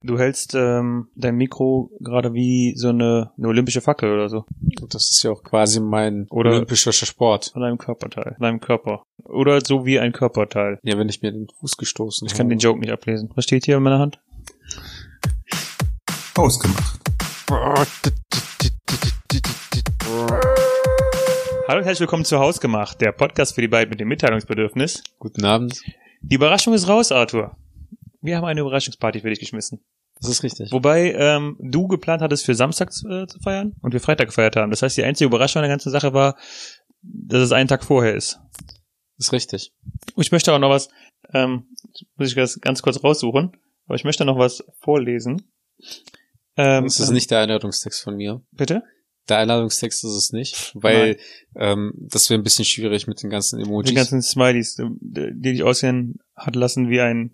Du hältst ähm, dein Mikro gerade wie so eine, eine olympische Fackel oder so. Und das ist ja auch quasi mein Oder- olympischer Sport. Von deinem Körperteil. Von deinem Körper. Oder so wie ein Körperteil. Ja, wenn ich mir den Fuß gestoßen Ich kann den Joke nicht ablesen. Was steht hier in meiner Hand? Ausgemacht. Hallo und herzlich willkommen zu Hausgemacht, der Podcast für die beiden mit dem Mitteilungsbedürfnis. Guten Abend. Die Überraschung ist raus, Arthur. Wir haben eine Überraschungsparty für dich geschmissen. Das ist richtig. Wobei ähm, du geplant hattest, für Samstag äh, zu feiern und wir Freitag gefeiert haben. Das heißt, die einzige Überraschung an der ganzen Sache war, dass es einen Tag vorher ist. Das ist richtig. Und ich möchte auch noch was, ähm, muss ich das ganz kurz raussuchen, aber ich möchte noch was vorlesen. Ähm, Das ist nicht der Einladungstext von mir. Bitte? Der Einladungstext ist es nicht, weil ähm, das wäre ein bisschen schwierig mit den ganzen Emojis. Die ganzen Smileys, äh, die dich aussehen hat lassen wie ein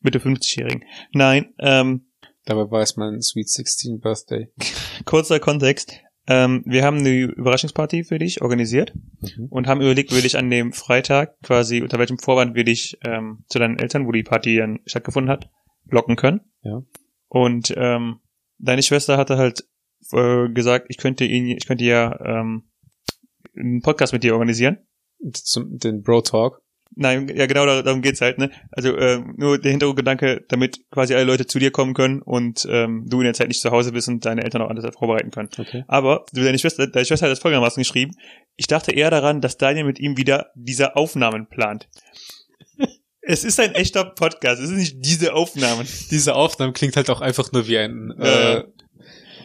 Mitte 50-Jährigen. Nein, ähm, Dabei war es mein Sweet 16 Birthday. kurzer Kontext. Ähm, wir haben eine Überraschungsparty für dich organisiert Mhm. und haben überlegt, wir dich an dem Freitag quasi, unter welchem Vorwand wir dich ähm, zu deinen Eltern, wo die Party dann stattgefunden hat, locken können. Ja. Und ähm, deine Schwester hatte halt äh, gesagt, ich könnte ihn, ich könnte ja ähm, einen Podcast mit dir organisieren. Zum, den Bro Talk. Nein, ja genau, dar- darum geht's halt, ne? Also äh, nur der Hintergrundgedanke, damit quasi alle Leute zu dir kommen können und ähm, du in der Zeit nicht zu Hause bist und deine Eltern auch alles vorbereiten können. Okay. Aber du, deine Schwester, deine Schwester hat das folgendermaßen geschrieben. Ich dachte eher daran, dass Daniel mit ihm wieder diese Aufnahmen plant. es ist ein echter Podcast, es ist nicht diese Aufnahmen. Diese Aufnahme klingt halt auch einfach nur wie ein, äh,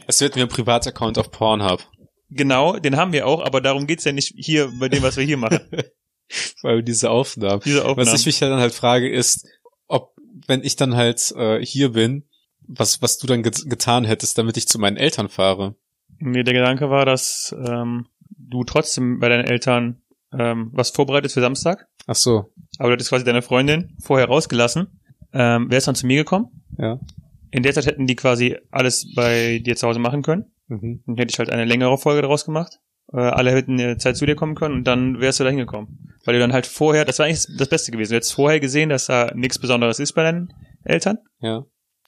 als hätten wir einen Privataccount auf Pornhub. Genau, den haben wir auch, aber darum geht's ja nicht hier bei dem, was wir hier machen. Weil diese Aufnahmen. Diese Aufnahmen. Was ich mich ja dann halt frage, ist, ob, wenn ich dann halt äh, hier bin, was, was du dann get getan hättest, damit ich zu meinen Eltern fahre. Nee, der Gedanke war, dass ähm, du trotzdem bei deinen Eltern ähm, was vorbereitest für Samstag. Ach so, Aber du hattest quasi deine Freundin vorher rausgelassen. Ähm, wer ist dann zu mir gekommen? ja. In der Zeit hätten die quasi alles bei dir zu Hause machen können. Mhm. Dann hätte ich halt eine längere Folge daraus gemacht. Äh, alle hätten eine Zeit zu dir kommen können und dann wärst du da hingekommen. Weil du dann halt vorher, das war eigentlich das Beste gewesen. Du hättest vorher gesehen, dass da nichts Besonderes ist bei deinen Eltern. Ja.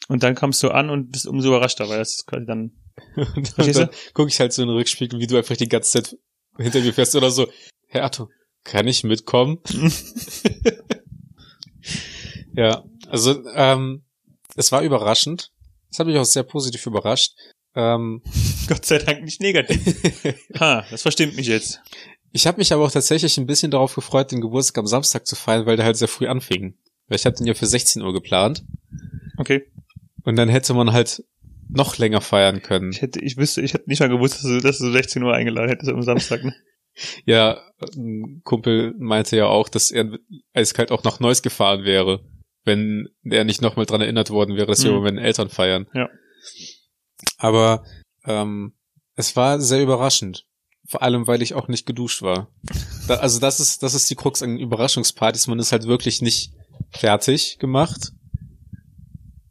Und dann kamst du an und bist umso überraschter, weil das ist quasi dann. Verstehst dann gucke ich halt so in den Rückspiegel, wie du einfach die ganze Zeit hinter mir fährst oder so. Herr Arthur, kann ich mitkommen? ja, also ähm, es war überraschend. Das hat mich auch sehr positiv überrascht. Ähm, Gott sei Dank nicht negativ. ha, das verstimmt mich jetzt. ich habe mich aber auch tatsächlich ein bisschen darauf gefreut, den Geburtstag am Samstag zu feiern, weil der halt sehr früh anfing. Weil ich habe den ja für 16 Uhr geplant. Okay. Und dann hätte man halt noch länger feiern können. Ich hätte, ich wüsste, ich hätte nicht mal gewusst, dass du, dass du 16 Uhr eingeladen hättest am Samstag. Ne? Ja, ein Kumpel meinte ja auch, dass er eiskalt auch nach Neuss gefahren wäre, wenn er nicht nochmal dran erinnert worden wäre, dass wir Mhm. bei meinen Eltern feiern. Ja. Aber ähm, es war sehr überraschend. Vor allem, weil ich auch nicht geduscht war. Da, also das ist, das ist die Krux an Überraschungspartys. Man ist halt wirklich nicht fertig gemacht.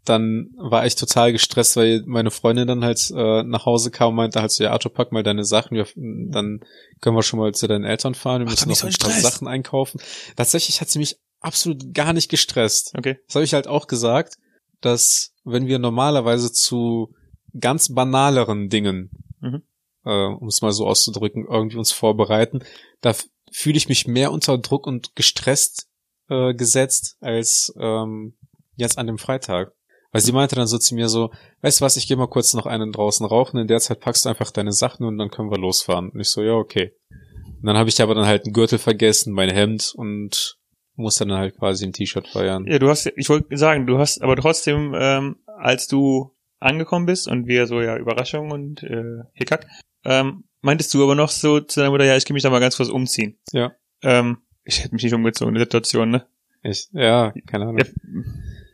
Dann war ich total gestresst, weil meine Freundin dann halt äh, nach Hause kam und meinte halt so, ja, Arthur, pack mal deine Sachen, wir, dann können wir schon mal zu deinen Eltern fahren, wir müssen noch so ein paar Stress. Sachen einkaufen. Tatsächlich hat sie mich absolut gar nicht gestresst. Okay. Das habe ich halt auch gesagt, dass wenn wir normalerweise zu ganz banaleren Dingen, Mhm. äh, um es mal so auszudrücken, irgendwie uns vorbereiten, da fühle ich mich mehr unter Druck und gestresst äh, gesetzt als ähm, jetzt an dem Freitag. Weil sie meinte dann so zu mir so, weißt du was, ich gehe mal kurz noch einen draußen rauchen, in der Zeit packst du einfach deine Sachen und dann können wir losfahren. Und ich so, ja, okay. Und dann habe ich aber dann halt einen Gürtel vergessen, mein Hemd und muss dann halt quasi im T-Shirt feiern. Ja, du hast, ich wollte sagen, du hast, aber trotzdem, ähm, als du angekommen bist und wir so, ja, Überraschung und äh, Hickhack, ähm, meintest du aber noch so zu deiner Mutter, ja, ich gehe mich da mal ganz kurz umziehen. Ja. Ähm, ich hätte mich nicht umgezogen in der Situation, ne? Echt? Ja, keine Ahnung. Ja,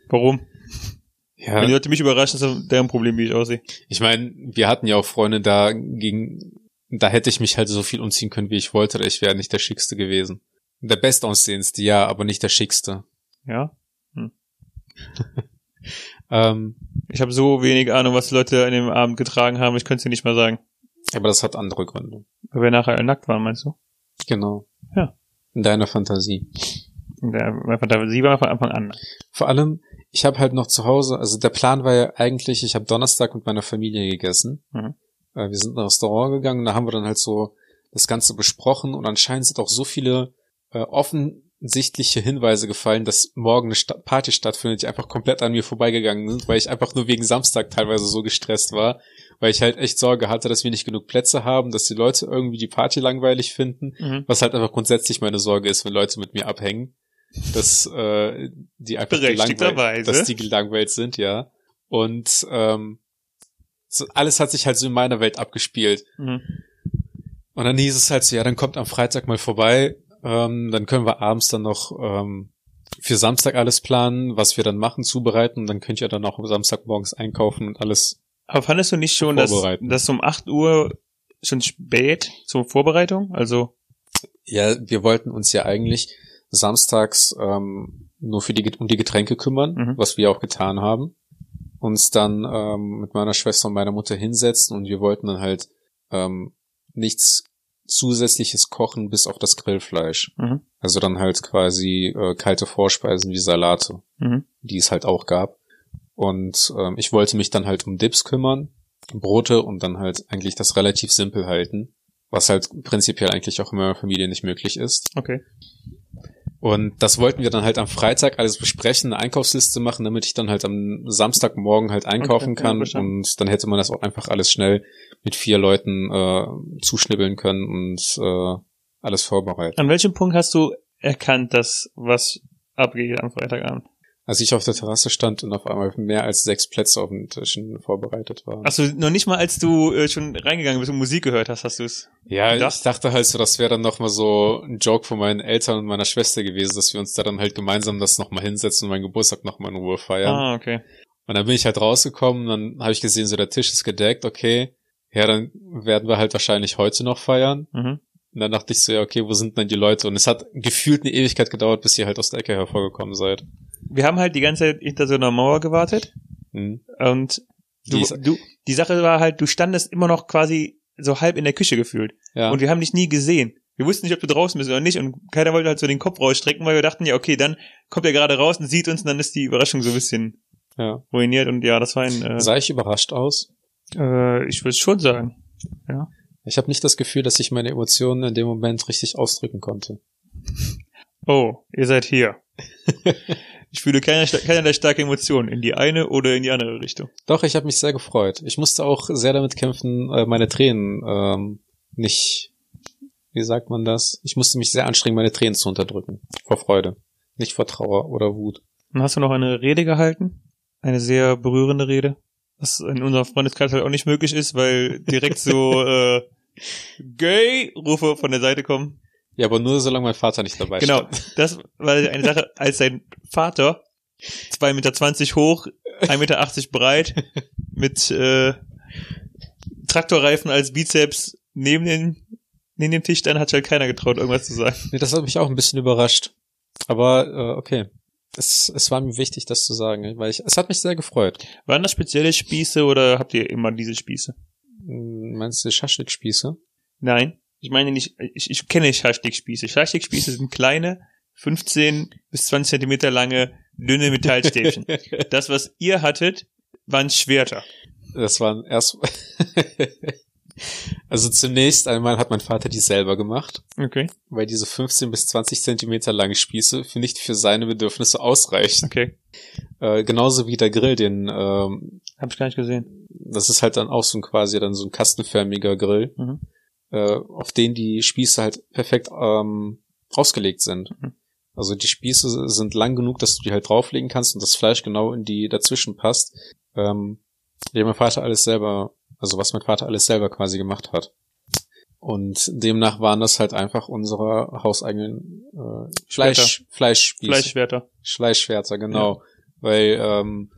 warum? Ja, Wenn die Leute mich überraschen, ist das deren Problem, wie ich aussehe. ich meine, wir hatten ja auch Freunde da gegen, da hätte ich mich halt so viel umziehen können, wie ich wollte, ich wäre nicht der Schickste gewesen. Der bestaussehendste, ja, aber nicht der Schickste. Ja. Ähm, Ich habe so wenig Ahnung, was die Leute an dem Abend getragen haben, ich könnte es dir nicht mal sagen. aber das hat andere Gründe. Weil wir nachher nackt waren, meinst du? Genau. Ja. In deiner Fantasie. Der, meine Fantasie war von Anfang an. Vor allem, ich habe halt noch zu Hause, also der Plan war ja eigentlich, ich habe Donnerstag mit meiner Familie gegessen. Mhm. Äh, wir sind in ein Restaurant gegangen, da haben wir dann halt so das Ganze besprochen und anscheinend sind auch so viele äh, offensichtliche Hinweise gefallen, dass morgen eine Sta Party stattfindet, die einfach komplett an mir vorbeigegangen sind, weil ich einfach nur wegen Samstag teilweise so gestresst war, weil ich halt echt Sorge hatte, dass wir nicht genug Plätze haben, dass die Leute irgendwie die Party langweilig finden, Mhm. was halt einfach grundsätzlich meine Sorge ist, wenn Leute mit mir abhängen, dass äh, die einfach gelangweilt, dass die gelangweilt sind, ja. Und ähm, so, alles hat sich halt so in meiner Welt abgespielt. Mhm. Und dann hieß es halt so, ja, dann kommt am Freitag mal vorbei, ähm, dann können wir abends dann noch ähm, für Samstag alles planen, was wir dann machen, zubereiten, dann könnt ihr dann auch am Samstag morgens einkaufen und alles. Aber fandest du nicht schon, dass, dass um 8 Uhr schon spät zur Vorbereitung? Also, Ja, wir wollten uns ja eigentlich samstags ähm, nur für die um die Getränke kümmern, Mhm. was wir auch getan haben. Uns dann ähm, mit meiner Schwester und meiner Mutter hinsetzen und wir wollten dann halt ähm, nichts zusätzliches kochen bis auf das Grillfleisch. mhm. Also dann halt quasi äh, kalte Vorspeisen wie Salate, Mhm. die es halt auch gab. Und ähm, ich wollte mich dann halt um Dips kümmern, Brote und dann halt eigentlich das relativ simpel halten, was halt prinzipiell eigentlich auch in meiner Familie nicht möglich ist. okay. Und das wollten wir dann halt am Freitag alles besprechen, eine Einkaufsliste machen, damit ich dann halt am Samstagmorgen halt einkaufen Okay, ja, kann. verstanden. und dann hätte man das auch einfach alles schnell mit vier Leuten äh, zuschnibbeln können und äh, alles vorbereiten. An welchem Punkt hast du erkannt, dass was abgeht am Freitagabend? Als ich auf der Terrasse stand und auf einmal mehr als sechs Plätze auf den Tischen vorbereitet waren. Achso, noch nicht mal als du äh, schon reingegangen bist und Musik gehört hast, hast du es. ja, gedacht? ich dachte halt so, das wäre dann nochmal so ein Joke von meinen Eltern und meiner Schwester gewesen, dass wir uns da dann halt gemeinsam das nochmal hinsetzen und meinen Geburtstag nochmal in Ruhe feiern. Ah, okay. Und dann bin ich halt rausgekommen, dann habe ich gesehen, so der Tisch ist gedeckt, okay. Ja, dann werden wir halt wahrscheinlich heute noch feiern. Mhm. Und dann dachte ich so, ja, okay, wo sind denn die Leute? Und es hat gefühlt eine Ewigkeit gedauert, bis ihr halt aus der Ecke hervorgekommen seid. Wir haben halt die ganze Zeit hinter so einer Mauer gewartet Hm. und du, Die du, die Sache war halt, du standest immer noch quasi so halb in der Küche gefühlt. Ja. Und wir haben dich nie gesehen. Wir wussten nicht, ob du draußen bist oder nicht und keiner wollte halt so den Kopf rausstrecken, weil wir dachten, ja, okay, dann kommt er gerade raus und sieht uns und dann ist die Überraschung so ein bisschen ja. ruiniert und ja, das war ein, äh, Sah ich überrascht aus? äh, ich würde schon sagen. Ich habe nicht das Gefühl, dass ich meine Emotionen in dem Moment richtig ausdrücken konnte. Oh, ihr seid hier. ich fühle keine, keinerlei starke Emotionen in die eine oder in die andere Richtung. Doch, ich habe mich sehr gefreut. Ich musste auch sehr damit kämpfen, äh, meine Tränen ähm, nicht, wie sagt man das? Ich musste mich sehr anstrengen, meine Tränen zu unterdrücken. Vor Freude. Nicht vor Trauer oder Wut. Dann hast du noch eine Rede gehalten. Eine sehr berührende Rede. Was in unserem Freundeskreis halt auch nicht möglich ist, weil direkt so äh, Gay-Rufe von der Seite kommen. Ja, aber nur solange mein Vater nicht dabei Genau, stand. das war eine Sache, als sein Vater, 2,20 Meter hoch, 1,80 Meter breit, mit äh, Traktorreifen als Bizeps neben, den, neben dem Tisch, dann hat sich halt keiner getraut, irgendwas zu sagen. Nee, das hat mich auch ein bisschen überrascht. Aber äh, okay. Es, es war mir wichtig, das zu sagen, weil ich, es hat mich sehr gefreut. Waren das spezielle Spieße oder habt ihr immer diese Spieße? Meinst du Schaschlik-Spieße? Nein, ich meine nicht, ich, ich kenne Schaschlik-Spieße. Schaschlik-Spieße sind kleine, 15 bis 20 Zentimeter lange, dünne Metallstäbchen. Das, was ihr hattet, waren Schwerter. Das waren erst. also zunächst einmal hat mein Vater die selber gemacht, Okay, weil diese 15 bis 20 Zentimeter lange Spieße für nicht für seine Bedürfnisse ausreichen. okay. Äh, genauso wie der Grill, den ähm, Hab ich gar nicht gesehen. das ist halt dann auch so ein quasi dann so ein kastenförmiger Grill, Mhm. äh, auf den die Spieße halt perfekt ähm, ausgelegt sind. Mhm. Also die Spieße sind lang genug, dass du die halt drauflegen kannst und das Fleisch genau in die dazwischen passt. Ähm, ja, mein Vater alles selber, also was mein Vater alles selber quasi gemacht hat. Und demnach waren das halt einfach unsere hauseigenen äh, Fleisch, Fleischspieße. Fleischschwerter. Fleischschwerter, genau. Weil ähm,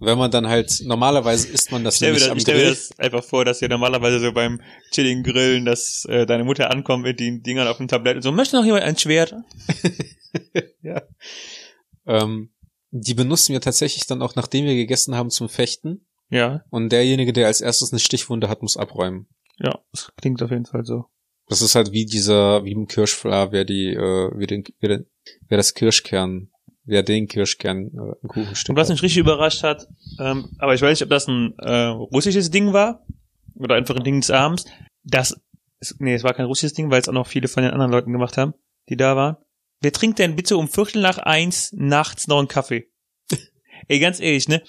wenn man dann halt, normalerweise isst man das mir, nämlich das, am ich stell mir Grill. das einfach vor, dass ihr normalerweise so beim chilligen Grillen, dass äh, deine Mutter ankommt mit den Dingern auf dem Tablett und so, möchte noch jemand ein Schwert? ja. Ähm, die benutzen wir tatsächlich dann auch, nachdem wir gegessen haben, zum Fechten. Ja, Und derjenige, der als erstes eine Stichwunde hat, muss abräumen. ja, das klingt auf jeden Fall so. Das ist halt wie dieser, wie im Kirschfla, wer die, äh, wie den, wer, den, wer das Kirschkern, ja, den Kirschkern äh, ein Kuchenstück. Und was mich richtig überrascht hat, ähm, aber ich weiß nicht, ob das ein äh, russisches Ding war oder einfach ein Ding des Abends. Das, nee, es war kein russisches Ding, weil es auch noch viele von den anderen Leuten gemacht haben, die da waren. Wer trinkt denn bitte um Viertel nach eins nachts noch einen Kaffee? Ey, ganz ehrlich, ne?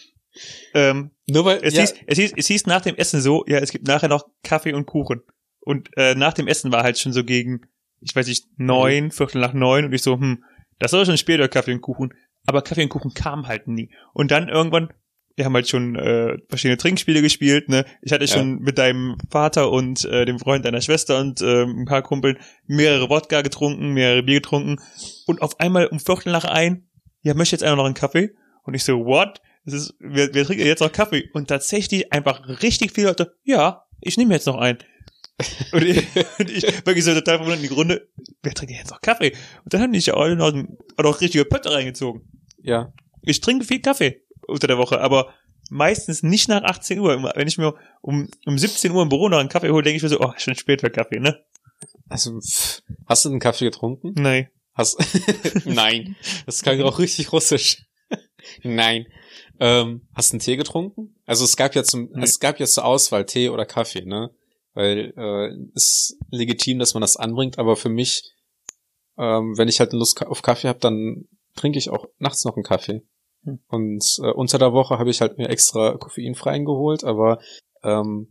Ähm, Nur weil, es, ja, hieß, es, hieß, es hieß nach dem Essen so, ja, es gibt nachher noch Kaffee und Kuchen. Und äh, nach dem Essen war halt schon so gegen, ich weiß nicht, neun, Viertel nach neun und ich so, hm, das war schon später Kaffee und Kuchen. Aber Kaffee und Kuchen kam halt nie. Und dann irgendwann, wir haben halt schon äh, verschiedene Trinkspiele gespielt, ne? Ich hatte Ja. schon mit deinem Vater und äh, dem Freund deiner Schwester und äh, ein paar Kumpeln mehrere Wodka getrunken, mehrere Bier getrunken. Und auf einmal um Viertel nach ein, ja, möchte jetzt einer noch einen Kaffee? Und ich so, what? Das ist, wir, wir trinken jetzt noch Kaffee. Und tatsächlich einfach richtig viele Leute, ja, ich nehme jetzt noch einen. Und ich, und ich wirklich so total verwundert in die Runde, wer trinkt denn jetzt noch Kaffee? Und dann haben die sich alle noch, auch noch richtige Pötte reingezogen. ja, Ich trinke viel Kaffee unter der Woche, aber meistens nicht nach 18 Uhr. Wenn ich mir um, um 17 Uhr im Büro noch einen Kaffee hole, denke ich mir so, oh, schon spät für Kaffee, ne? also, hast du einen Kaffee getrunken? Nein. Hast, nein, das klang auch richtig russisch. nein. Ähm, hast du einen Tee getrunken? Also es gab ja zum, Nee. es gab ja zur Auswahl Tee oder Kaffee, ne? Weil äh, ist legitim, dass man das anbringt, aber für mich, ähm, wenn ich halt Lust auf Kaffee habe, dann trinke ich auch nachts noch einen Kaffee. Hm. Und äh, unter der Woche habe ich halt mir extra koffeinfreien geholt, aber ähm,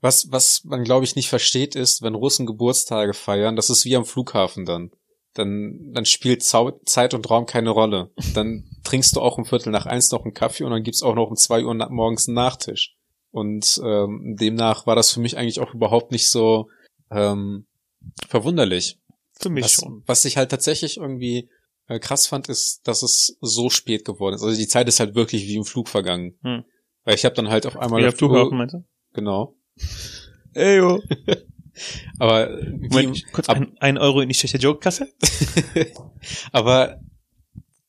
was, was man glaube ich nicht versteht, ist, wenn Russen Geburtstage feiern, das ist wie am Flughafen dann. Dann, dann spielt Zeit und Raum keine Rolle. Dann trinkst du auch um Viertel nach eins noch einen Kaffee und dann gibt's auch noch um zwei Uhr morgens einen Nachtisch. Und ähm, demnach war das für mich eigentlich auch überhaupt nicht so ähm, verwunderlich. Für mich Was, schon. was ich halt tatsächlich irgendwie äh, krass fand, ist, dass es so spät geworden ist. Also die Zeit ist halt wirklich wie im Flug vergangen. Hm. Weil ich habe dann halt auf einmal Wie auf Flughafen, meinst du? genau. Ey, yo. Aber Moment, kurz ein, ein Euro in die schlechte Joke-Kasse? aber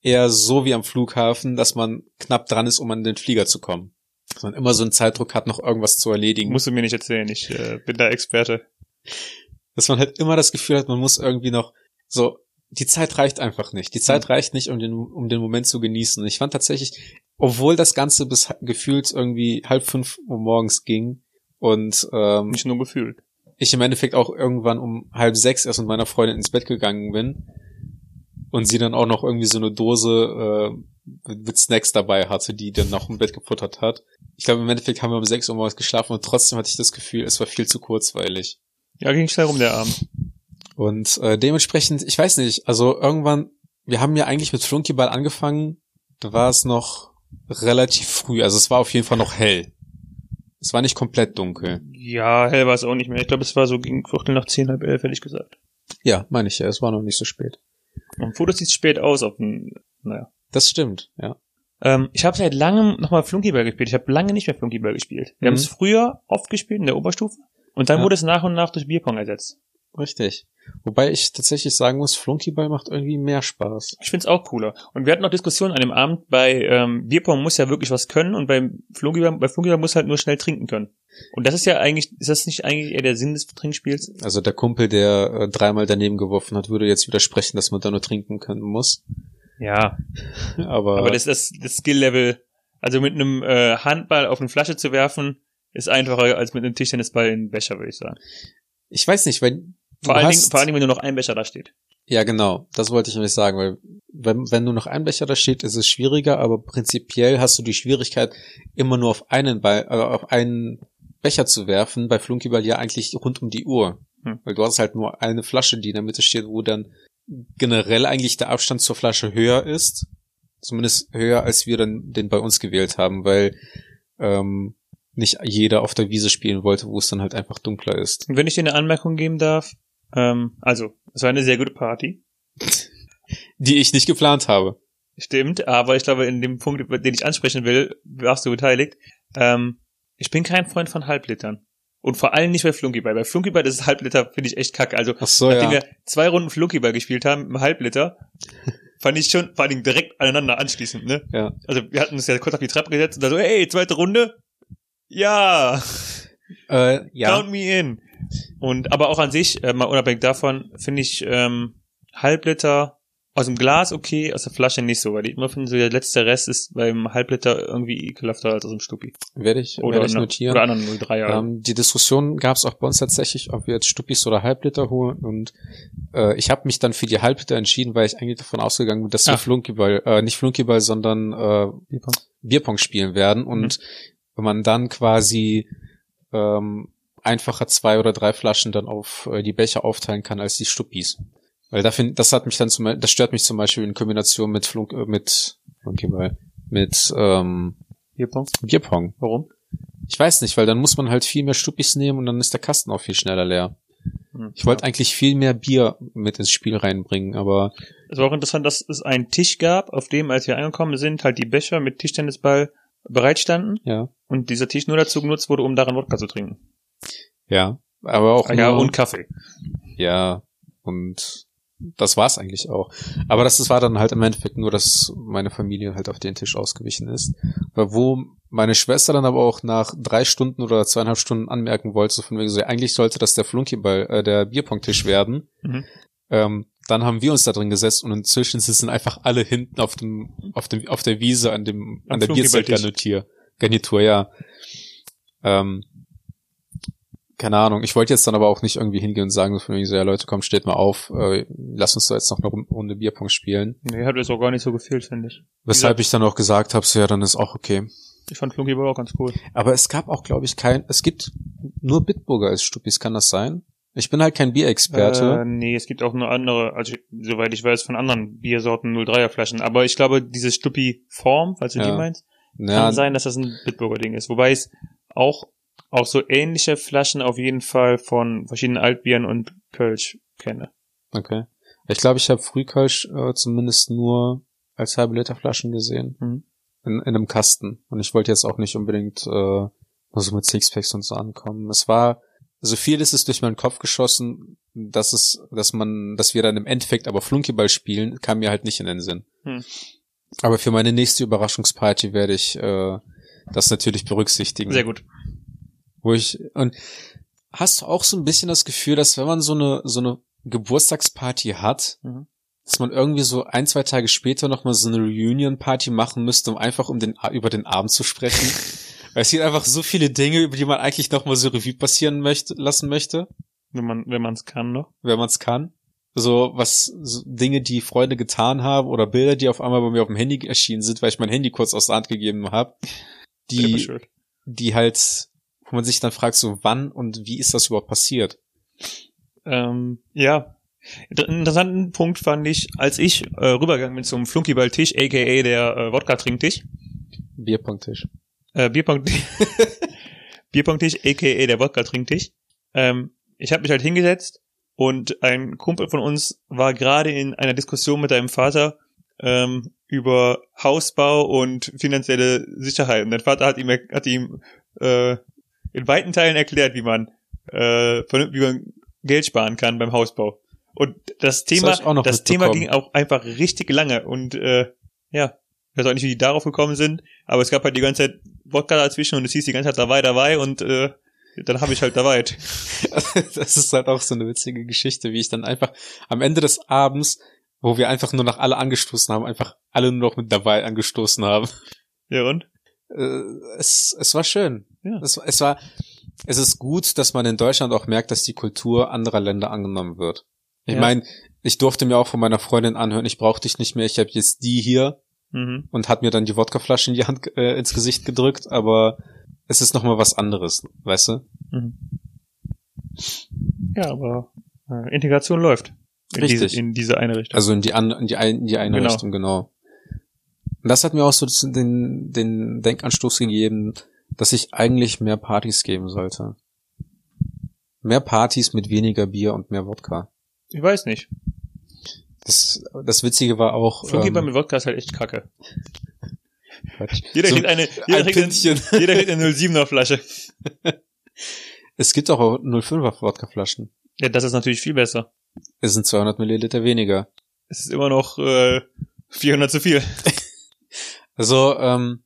eher so wie am Flughafen, dass man knapp dran ist, um an den Flieger zu kommen. Dass man immer so einen Zeitdruck hat, noch irgendwas zu erledigen. Musst du mir nicht erzählen, ich äh, bin da Experte. dass man halt immer das Gefühl hat, man muss irgendwie noch so, die Zeit reicht einfach nicht. Die Zeit reicht nicht, um den, um den Moment zu genießen. Und ich fand tatsächlich, obwohl das Ganze bis gefühlt irgendwie halb fünf Uhr morgens ging und ähm, Nicht nur gefühlt. ich im Endeffekt auch irgendwann um halb sechs erst mit meiner Freundin ins Bett gegangen bin und sie dann auch noch irgendwie so eine Dose äh, mit Snacks dabei hatte, die dann noch im Bett gefuttert hat. Ich glaube, im Endeffekt haben wir um sechs Uhr morgens geschlafen und trotzdem hatte ich das Gefühl, es war viel zu kurzweilig. Ja, ging schnell rum der Abend. Und äh, dementsprechend, ich weiß nicht, also irgendwann, wir haben ja eigentlich mit Flunkyball angefangen, da war es noch relativ früh, also es war auf jeden Fall noch hell. Es war nicht komplett dunkel. Ja, hell war es auch nicht mehr. Ich glaube, es war so gegen Viertel nach zehn, halb elf, ehrlich gesagt. Ja, meine ich ja, es war noch nicht so spät. Am Foto sieht spät aus auf dem, naja. Das stimmt, ja. Ähm, ich habe seit langem nochmal Flunkyball gespielt. Ich habe lange nicht mehr Flunkyball gespielt. Wir Mhm. haben es früher oft gespielt in der Oberstufe. Und dann Ja. wurde es nach und nach durch Bierpong ersetzt. Richtig. Wobei ich tatsächlich sagen muss, Flunkyball macht irgendwie mehr Spaß. Ich find's auch cooler. Und wir hatten noch Diskussionen an dem Abend, bei ähm, Bierpong muss ja wirklich was können und beim Flunkyball, bei Flunkyball muss halt nur schnell trinken können. Und das ist ja eigentlich, ist das nicht eigentlich eher der Sinn des Trinkspiels? Also der Kumpel, der äh, dreimal daneben geworfen hat, würde jetzt widersprechen, dass man da nur trinken können muss. Ja, Aber, aber das das, das Skill-Level, also mit einem äh, Handball auf eine Flasche zu werfen, ist einfacher als mit einem Tischtennisball in einen Becher, würde ich sagen. ich weiß nicht, weil Vor allen, Dingen, vor allen Dingen, wenn nur noch ein Becher da steht. Ja, genau. Das wollte ich nämlich sagen, weil wenn, wenn nur noch ein Becher da steht, ist es schwieriger, aber prinzipiell hast du die Schwierigkeit, immer nur auf einen Ball, äh, auf einen Becher zu werfen, bei Flunkyball ja eigentlich rund um die Uhr. Hm. Weil du hast halt nur eine Flasche, die in der Mitte steht, wo dann generell eigentlich der Abstand zur Flasche höher ist. Zumindest höher, als wir dann den bei uns gewählt haben, weil ähm, nicht jeder auf der Wiese spielen wollte, wo es dann halt einfach dunkler ist. Und wenn ich dir eine Anmerkung geben darf, ähm, also, es war eine sehr gute Party. Die ich nicht geplant habe. Stimmt, aber ich glaube, in dem Punkt, den ich ansprechen will, warst du beteiligt. Ähm, ich bin kein Freund von Halblitern. Und vor allem nicht bei Flunkyball. Bei Flunkyball ist Halbliter, finde ich echt kacke. Also, so, nachdem ja. wir zwei Runden Flunkyball gespielt haben, im Halbliter, fand ich schon vor allen Dingen direkt aneinander anschließend, ne? Ja. Also, wir hatten uns ja kurz auf die Treppe gesetzt und da so, hey, zweite Runde? Ja, Äh, ja. count me in. Und, aber auch an sich, äh, mal unabhängig davon, finde ich, ähm, Halbliter Aus dem Glas okay, aus der Flasche nicht so, weil ich immer finde, so der letzte Rest ist beim Halbliter irgendwie ekelhafter als aus dem Stuppi. Werde ich, Oder, werde ich notieren. oder anderen 03er. Ähm, die Diskussion gab es auch bei uns tatsächlich, ob wir jetzt Stuppis oder Halbliter holen. Und äh, ich habe mich dann für die Halbliter entschieden, weil ich eigentlich davon ausgegangen bin, dass wir Ah. Flunkyball, äh, nicht Flunkyball, sondern äh, Bierpong spielen werden. Und wenn man dann quasi ähm, einfacher zwei oder drei Flaschen dann auf äh, die Becher aufteilen kann als die Stuppis. Weil da find, das hat mich dann zum das stört mich zum Beispiel in Kombination mit Flunk, äh, mit Flunkyball, mit ähm, Bierpong. Bierpong. Warum? Ich weiß nicht, weil dann muss man halt viel mehr Stuppis nehmen und dann ist der Kasten auch viel schneller leer. Hm. Ich wollte eigentlich viel mehr Bier mit ins Spiel reinbringen, aber Es war auch interessant, dass es einen Tisch gab, auf dem, als wir angekommen sind, halt die Becher mit Tischtennisball bereitstanden ja, und dieser Tisch nur dazu genutzt wurde, um daran Wodka zu trinken. Ja, aber auch Ah, ja, nur, und Kaffee. ja und das war's eigentlich auch. Aber das, das war dann halt im Endeffekt nur, dass meine Familie halt auf den Tisch ausgewichen ist. Weil wo meine Schwester dann aber auch nach drei Stunden oder zweieinhalb Stunden anmerken wollte, so von wegen so, eigentlich sollte das der Flunkyball, äh, der Bierpongtisch werden. Mhm. Ähm, dann haben wir uns da drin gesetzt und inzwischen sitzen einfach alle hinten auf dem, auf dem, auf der Wiese an dem, Am an der. Bierzeltgarnitur, Garnitur, ja. Ähm, keine Ahnung. Ich wollte jetzt dann aber auch nicht irgendwie hingehen und sagen, so von wegen so, ja Leute, komm, steht mal auf, äh, lass uns da jetzt noch eine Run- Runde Bierpong spielen. Nee, hat es auch gar nicht so gefehlt, finde ich. Weshalb ich dann auch gesagt habe, so ja, dann ist auch okay. Ich fand Flunkyball auch ganz cool. Aber es gab auch, glaube ich, kein, es gibt nur Bitburger als Stuppis, kann das sein? Ich bin halt kein Bierexperte. Äh, nee, es gibt auch eine andere, also soweit ich weiß, von anderen Biersorten 03er Flaschen. Aber ich glaube, diese Stuppi-Form, falls du Ja. die meinst, ja, kann sein, dass das ein Bitburger Ding ist. Wobei es auch, auch so ähnliche Flaschen auf jeden Fall von verschiedenen Altbieren und Kölsch kenne. okay. Ich glaube, ich habe Frühkölsch äh, zumindest nur als halbe Liter Flaschen gesehen. Mhm. In, in einem Kasten. Und ich wollte jetzt auch nicht unbedingt äh, nur so mit Sixpacks und so ankommen. Es war, so viel ist es durch meinen Kopf geschossen, dass es, dass man, dass wir dann im Endeffekt aber Flunkyball spielen, kam mir halt nicht in den Sinn. Hm. Aber für meine nächste Überraschungsparty werde ich äh, das natürlich berücksichtigen. Sehr gut. Wo ich und hast du auch so ein bisschen das Gefühl, dass wenn man so eine so eine Geburtstagsparty hat, Mhm. dass man irgendwie so ein zwei Tage später noch mal so eine Reunion-Party machen müsste, um einfach um den über den Abend zu sprechen. Weil es gibt einfach so viele Dinge, über die man eigentlich noch mal so Revue passieren möchte, lassen möchte, Wenn man, wenn man es kann noch. wenn man es kann. So was so Dinge, die Freunde getan haben oder Bilder, die auf einmal bei mir auf dem Handy erschienen sind, weil ich mein Handy kurz aus der Hand gegeben habe, die die halt, wo man sich dann fragt, so wann und wie ist das überhaupt passiert? Ähm, ja. Inter- Interessanten Punkt fand ich, als ich äh, rübergegangen bin zum Flunkyball-Tisch, aka der äh, Wodka-Trinktisch, Bierpunkttisch. äh, Bierpong Bierpong-Tisch, aka der Wodka-Trinktisch. Ähm, ich habe mich halt hingesetzt und ein Kumpel von uns war gerade in einer Diskussion mit seinem Vater ähm, über Hausbau und finanzielle Sicherheit. Und dein Vater hat ihm, hat ihm äh, in weiten Teilen erklärt, wie man, äh, wie man Geld sparen kann beim Hausbau. Und das Thema, noch das Thema ging auch einfach richtig lange und äh, ja, ich weiß auch nicht, wie die darauf gekommen sind, aber es gab halt die ganze Zeit Wodka dazwischen und es hieß die ganze Zeit dabei, dabei und äh, dann habe ich halt dabei. Das ist halt auch so eine witzige Geschichte, wie ich dann einfach am Ende des Abends, wo wir einfach nur noch alle angestoßen haben, einfach alle nur noch mit dabei angestoßen haben. Ja und? Äh, es, es war schön. Ja. Es, es war, es ist gut, dass man in Deutschland auch merkt, dass die Kultur anderer Länder angenommen wird. Ich Ja. meine, ich durfte mir auch von meiner Freundin anhören, ich brauche dich nicht mehr, ich habe jetzt die hier Mhm. und hat mir dann die Wodkaflasche in die Hand äh, ins Gesicht gedrückt, aber es ist noch mal was anderes, weißt du? Mhm. Ja, aber äh, Integration läuft. In Richtig. Diese, in diese eine Richtung. Also in die, an, in die, ein, in die eine Genau. Richtung, genau. Und das hat mir auch so den, den Denkanstoß gegeben, dass ich eigentlich mehr Partys geben sollte. Mehr Partys mit weniger Bier und mehr Wodka. ich weiß nicht. Das, das Witzige war auch. Flunkyball ähm, mit Wodka ist halt echt kacke. Quatsch. Jeder So kriegt eine, jeder ein kriegt, eine, jeder kriegt eine 07er Flasche. Es gibt auch 05er Wodkaflaschen. Ja, das ist natürlich viel besser. Es sind 200 Milliliter weniger. Es ist immer noch äh, 400 zu viel. Also, ähm,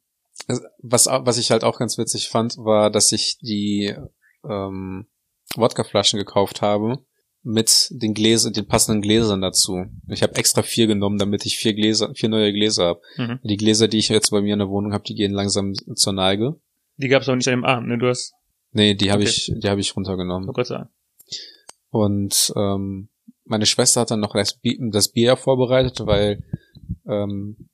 was, was ich halt auch ganz witzig fand, war, dass ich die ähm, Wodkaflaschen gekauft habe mit den Gläsern, den passenden Gläsern dazu. Ich habe extra vier genommen, damit ich vier Gläser, vier neue Gläser habe. Mhm. Die Gläser, die ich jetzt bei mir in der Wohnung habe, die gehen langsam zur Neige. Die gab's auch nicht an dem Abend, ne? Du hast, Nee, die habe Okay. ich, die habe ich runtergenommen. oh Gott sei Dank. Und ähm, meine Schwester hat dann noch das Bier, das Bier vorbereitet, weil ähm,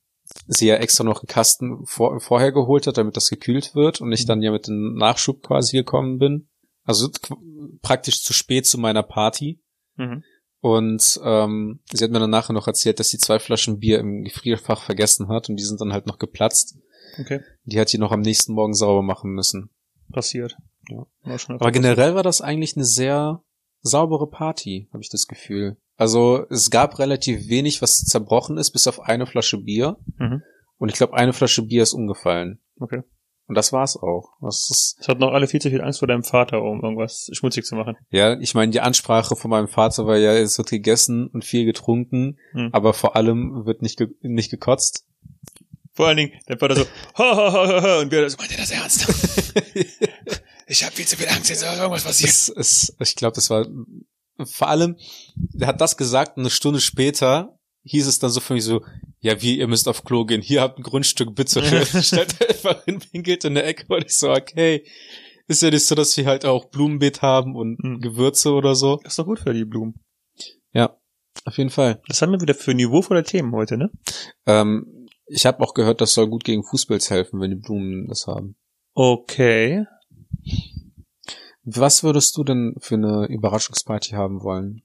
sie ja extra noch einen Kasten vor, vorher geholt hat, damit das gekühlt wird und ich Mhm. dann ja mit dem Nachschub quasi gekommen bin. Also praktisch zu spät zu meiner Party. Mhm. Und ähm, sie hat mir dann nachher noch erzählt, dass sie zwei Flaschen Bier im Gefrierfach vergessen hat und die sind dann halt noch geplatzt. Okay. Die hat die noch am nächsten Morgen sauber machen müssen. Passiert. Ja. Aber generell war das eigentlich eine sehr saubere Party, habe ich das Gefühl. Also es gab relativ wenig, was zerbrochen ist, bis auf eine Flasche Bier. Mhm. Und ich glaube, eine Flasche Bier ist umgefallen. Okay. Und das war's auch. Das ist, Es hatten auch alle viel zu viel Angst vor deinem Vater, um irgendwas schmutzig zu machen. ja, ich meine, die Ansprache von meinem Vater war ja, es wird gegessen und viel getrunken, Mhm. aber vor allem wird nicht, ge nicht gekotzt. Vor allen Dingen, dein Vater so, ha, ha, ha, ha, und wir so, meint er das ernst? ich habe viel zu viel Angst, jetzt ist irgendwas passiert. Es, es, ich glaube, das war vor allem, der hat das gesagt und eine Stunde später hieß es dann so für mich so, ja, wie, ihr müsst auf Klo gehen, hier habt ein Grundstück, bitte stellt einfach hin, pinkelt in der Ecke und ich so, okay, ist ja nicht so, dass wir halt auch Blumenbeet haben und Mhm. Gewürze oder so. Das ist doch gut für die Blumen. Ja, auf jeden Fall. Das haben wir wieder für niveauvolle Themen heute, ne? Ähm, ich habe auch gehört, das soll gut gegen Fußpilz helfen, wenn die Blumen das haben. Okay. Was würdest du denn für eine Überraschungsparty haben wollen?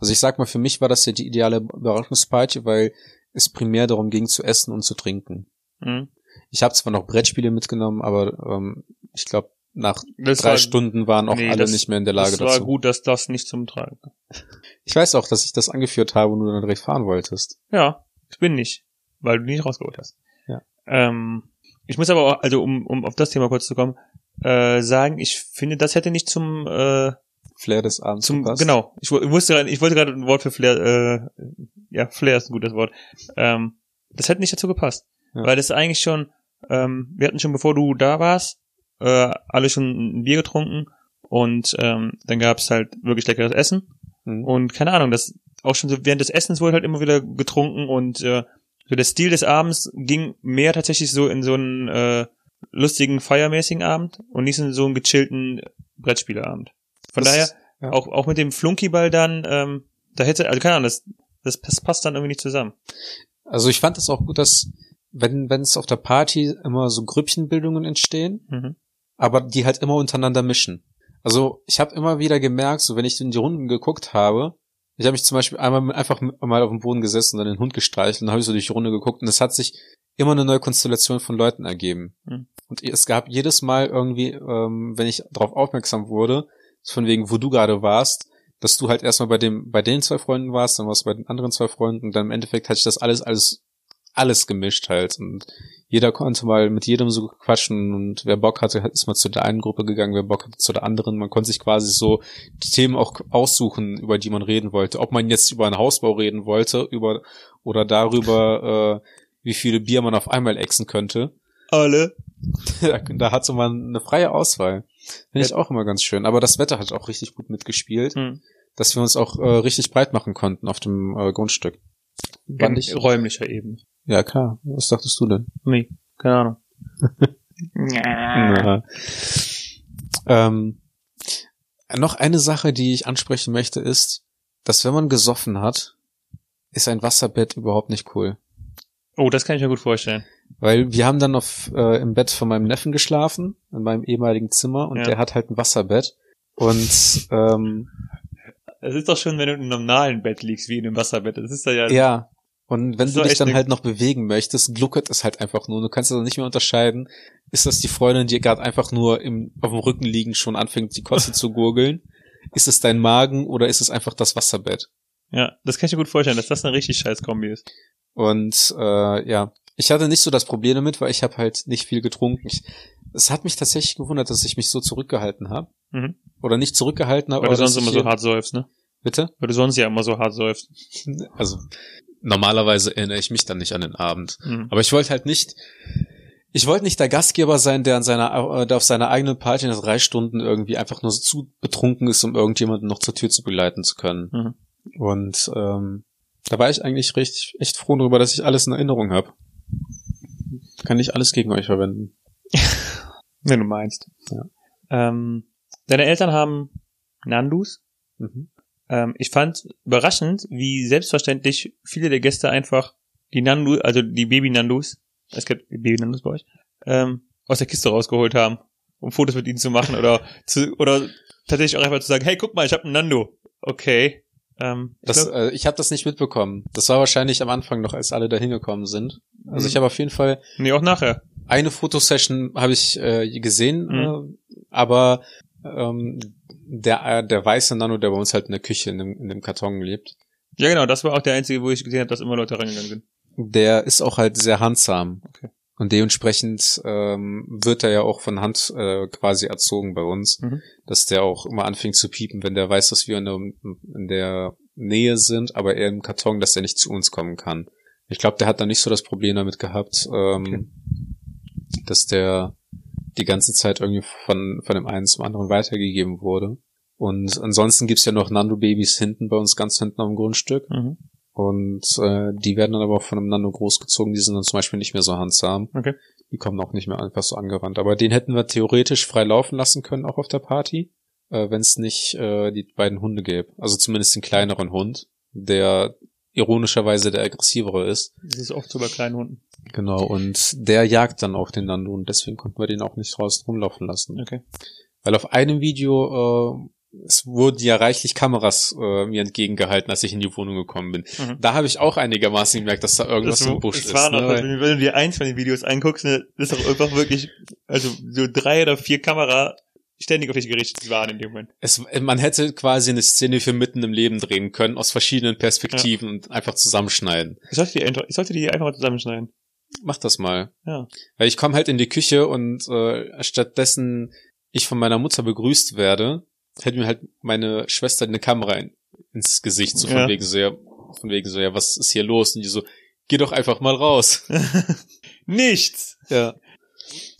Also ich sag mal, für mich war das ja die ideale Überraschungsparty, weil es primär darum ging zu essen und zu trinken. Mhm. Ich habe zwar noch Brettspiele mitgenommen, aber ähm, ich glaube, nach Das drei war- Stunden waren auch nee, alle das- nicht mehr in der Lage Das war dazu. gut, dass das nicht zum Tragen kam. Ich weiß auch, dass ich das angeführt habe und du dann direkt fahren wolltest. Ja, ich bin nicht, weil du nicht rausgeholt hast. Ja. Ähm, ich muss aber auch, also um, um auf das Thema kurz zu kommen, äh, sagen, ich finde, das hätte nicht zum, äh, Flair des Abends zum gepasst. genau. Ich, ich wusste ich wollte gerade ein Wort für Flair, äh, ja, Flair ist ein gutes Wort. Ähm, das hätte nicht dazu gepasst, Ja. weil das eigentlich schon, ähm, wir hatten schon bevor du da warst, äh, alle schon ein Bier getrunken und ähm, dann gab's halt wirklich leckeres Essen Mhm. und keine Ahnung, das auch schon so während des Essens wurde halt immer wieder getrunken und äh, so der Stil des Abends ging mehr tatsächlich so in so einen äh, lustigen, feiermäßigen Abend und nicht so einen gechillten Brettspieleabend. Von Das- daher, ja. auch, auch mit dem Flunkyball dann, ähm, da hätte, also keine Ahnung, das, das, das passt dann irgendwie nicht zusammen. Also ich fand es auch gut, dass wenn wenn es auf der Party immer so Grüppchenbildungen entstehen, Mhm. aber die halt immer untereinander mischen. Also ich habe immer wieder gemerkt, so wenn ich in die Runden geguckt habe, ich habe mich zum Beispiel einmal einfach mal auf dem Boden gesessen und dann den Hund gestreichelt und dann habe ich so durch die Runde geguckt und es hat sich immer eine neue Konstellation von Leuten ergeben. Mhm. Und es gab jedes Mal irgendwie, ähm, wenn ich darauf aufmerksam wurde, von wegen, wo du gerade warst, dass du halt erstmal bei dem, bei den zwei Freunden warst, dann warst du bei den anderen zwei Freunden und dann im Endeffekt hat sich das alles, alles, alles gemischt halt und jeder konnte mal mit jedem so quatschen und wer Bock hatte, ist mal zu der einen Gruppe gegangen, wer Bock hatte zu der anderen. Man konnte sich quasi so die Themen auch aussuchen, über die man reden wollte. Ob man jetzt über einen Hausbau reden wollte, über oder darüber, äh, wie viele Bier man auf einmal exen könnte. Alle. da, da hatte man eine freie Auswahl. Finde ich auch immer ganz schön. Aber das Wetter hat auch richtig gut mitgespielt, Mhm. dass wir uns auch äh, richtig breit machen konnten auf dem äh, Grundstück. Fand ich, räumlicher Ebene. Ja, klar. Was dachtest du denn? Nee, keine Ahnung. Ja. Ähm, noch eine Sache, die ich ansprechen möchte, ist, dass wenn man gesoffen hat, ist ein Wasserbett überhaupt nicht cool. Oh, das kann ich mir gut vorstellen. Weil wir haben dann auf, äh, im Bett von meinem Neffen geschlafen, in meinem ehemaligen Zimmer, und Ja. der hat halt ein Wasserbett. Und ähm, Es ist doch schon, wenn du in einem normalen Bett liegst, wie in einem Wasserbett. Das ist ja, ja ja, und wenn du dich dann halt noch bewegen möchtest, gluckert es halt einfach nur. Du kannst also nicht mehr unterscheiden, ist das die Freundin, die gerade einfach nur im, auf dem Rücken liegen schon anfängt, die Kotze zu gurgeln? Ist es dein Magen oder ist es einfach das Wasserbett? ja, das kann ich mir gut vorstellen, dass das eine richtig scheiß Kombi ist. Und äh, ja, ich hatte nicht so das Problem damit, weil ich habe halt nicht viel getrunken. Ich, es hat mich tatsächlich gewundert, dass ich mich so zurückgehalten habe. Mhm. Oder nicht zurückgehalten habe. Weil du sonst immer so hart säufst, ne? Bitte? Weil du sonst ja immer so hart säufst. Also normalerweise erinnere ich mich dann nicht an den Abend. Mhm. Aber ich wollte halt nicht, Ich wollte nicht der Gastgeber sein, der an seiner, äh, der auf seiner eigenen Party nach drei Stunden irgendwie einfach nur zu betrunken ist, um irgendjemanden noch zur Tür zu begleiten zu können. Mhm. Und ähm, da war ich eigentlich richtig, echt froh darüber, dass ich alles in Erinnerung habe. Kann ich alles gegen euch verwenden. Wenn du meinst. Ja. Ähm, deine Eltern haben Nandus. Mhm. Ähm, ich fand überraschend, wie selbstverständlich viele der Gäste einfach die Nandu, also die Baby-Nandus, es gibt Baby-Nandus bei euch, ähm, aus der Kiste rausgeholt haben, um Fotos mit ihnen zu machen oder zu, oder tatsächlich auch einfach zu sagen, hey, guck mal, ich habe einen Nando. Okay. Ähm, ich Das, glaub- äh, ich habe das nicht mitbekommen. Das war wahrscheinlich am Anfang noch, als alle da hingekommen sind. Also Mhm. ich habe auf jeden Fall nee, auch nachher. eine Fotosession habe ich äh, gesehen, Mhm. äh, aber ähm, der äh, der weiße Nano, der bei uns halt in der Küche in dem, in dem Karton lebt, Ja, genau, das war auch der einzige, wo ich gesehen habe, dass immer Leute reingegangen sind. der ist auch halt sehr handsam. Okay. Und dementsprechend ähm, wird er ja auch von Hand äh, quasi erzogen bei uns, Mhm. dass der auch immer anfängt zu piepen, wenn der weiß, dass wir in der, in der Nähe sind, aber er im Karton, dass er nicht zu uns kommen kann. Ich glaube, der hat da nicht so das Problem damit gehabt, ähm, dass der die ganze Zeit irgendwie von, von dem einen zum anderen weitergegeben wurde. Und ansonsten gibt's ja noch Nando-Babys hinten bei uns ganz hinten am Grundstück. Mhm. Und äh, die werden dann aber auch von einem Nando großgezogen. Die sind dann zum Beispiel nicht mehr so handsam. Okay. Die kommen auch nicht mehr einfach so angerannt. Aber den hätten wir theoretisch frei laufen lassen können, auch auf der Party, äh, wenn es nicht äh, die beiden Hunde gäbe. Also zumindest den kleineren Hund, der ironischerweise der aggressivere ist. Das ist oft so bei kleinen Hunden. Genau, und der jagt dann auch den Nando und deswegen konnten wir den auch nicht draußen rumlaufen lassen. Okay. Weil auf einem Video, äh, es wurden ja reichlich Kameras äh, mir entgegengehalten, als ich in die Wohnung gekommen bin. Mhm. Da habe ich auch einigermaßen gemerkt, dass da irgendwas das, im Busch ist. waren ne? auch, Weil- wenn, du dir eins von den Videos anguckst, ne, das ist auch einfach wirklich, also so drei oder vier Kamera ständig auf dich gerichtet waren in dem Moment. es, man hätte quasi eine Szene für mitten im Leben drehen können, aus verschiedenen Perspektiven und einfach zusammenschneiden. Ich sollte die, einfach- ich sollte die einfach mal zusammenschneiden. Mach das mal. Ja. Weil ich komme halt in die Küche und äh, stattdessen ich von meiner Mutter begrüßt werde, hätte mir halt meine Schwester eine Kamera in, ins Gesicht, so von Ja. wegen so, ja, von wegen so, ja, was ist hier los? Und die so, geh doch einfach mal raus. Nichts. Ja.